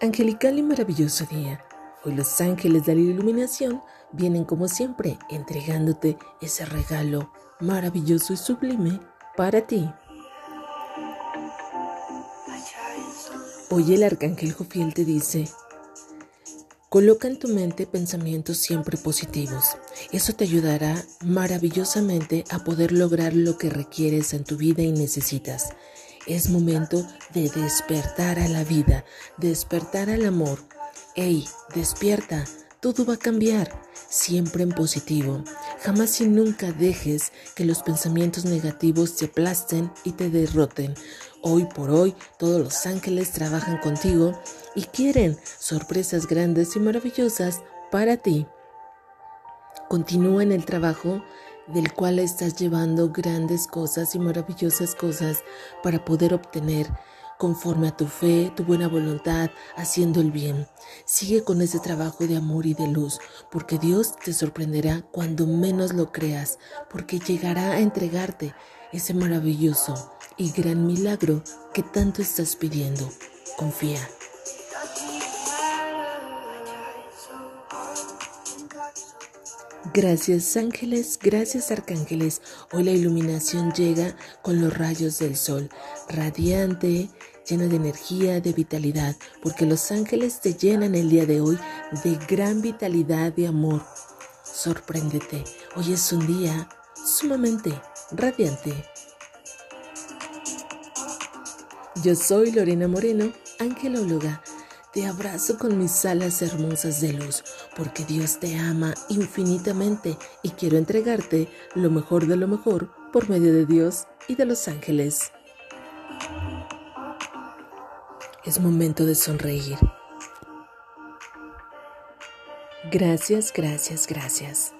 Angelical y maravilloso día. Hoy los ángeles de la iluminación vienen como siempre entregándote ese regalo maravilloso y sublime para ti. Hoy el arcángel Jofiel te dice, coloca en tu mente pensamientos siempre positivos. Eso te ayudará maravillosamente a poder lograr lo que requieres en tu vida y necesitas. Es momento de despertar a la vida, despertar al amor. ¡Ey, despierta! Todo va a cambiar, siempre en positivo. Jamás y nunca dejes que los pensamientos negativos te aplasten y te derroten. Hoy por hoy todos los ángeles trabajan contigo y quieren sorpresas grandes y maravillosas para ti. Continúa en el trabajo del cual estás llevando grandes cosas y maravillosas cosas para poder obtener conforme a tu fe, tu buena voluntad, haciendo el bien. Sigue con ese trabajo de amor y de luz, porque Dios te sorprenderá cuando menos lo creas, porque llegará a entregarte ese maravilloso y gran milagro que tanto estás pidiendo. Confía. Gracias ángeles, gracias arcángeles. Hoy la iluminación llega con los rayos del sol, radiante, llena de energía, de vitalidad, porque los ángeles te llenan el día de hoy de gran vitalidad y amor. Sorpréndete, hoy es un día sumamente radiante. Yo soy Lorena Moreno, angelóloga te abrazo con mis alas hermosas de luz, porque Dios te ama infinitamente y quiero entregarte lo mejor de lo mejor por medio de Dios y de los ángeles. Es momento de sonreír. Gracias, gracias, gracias.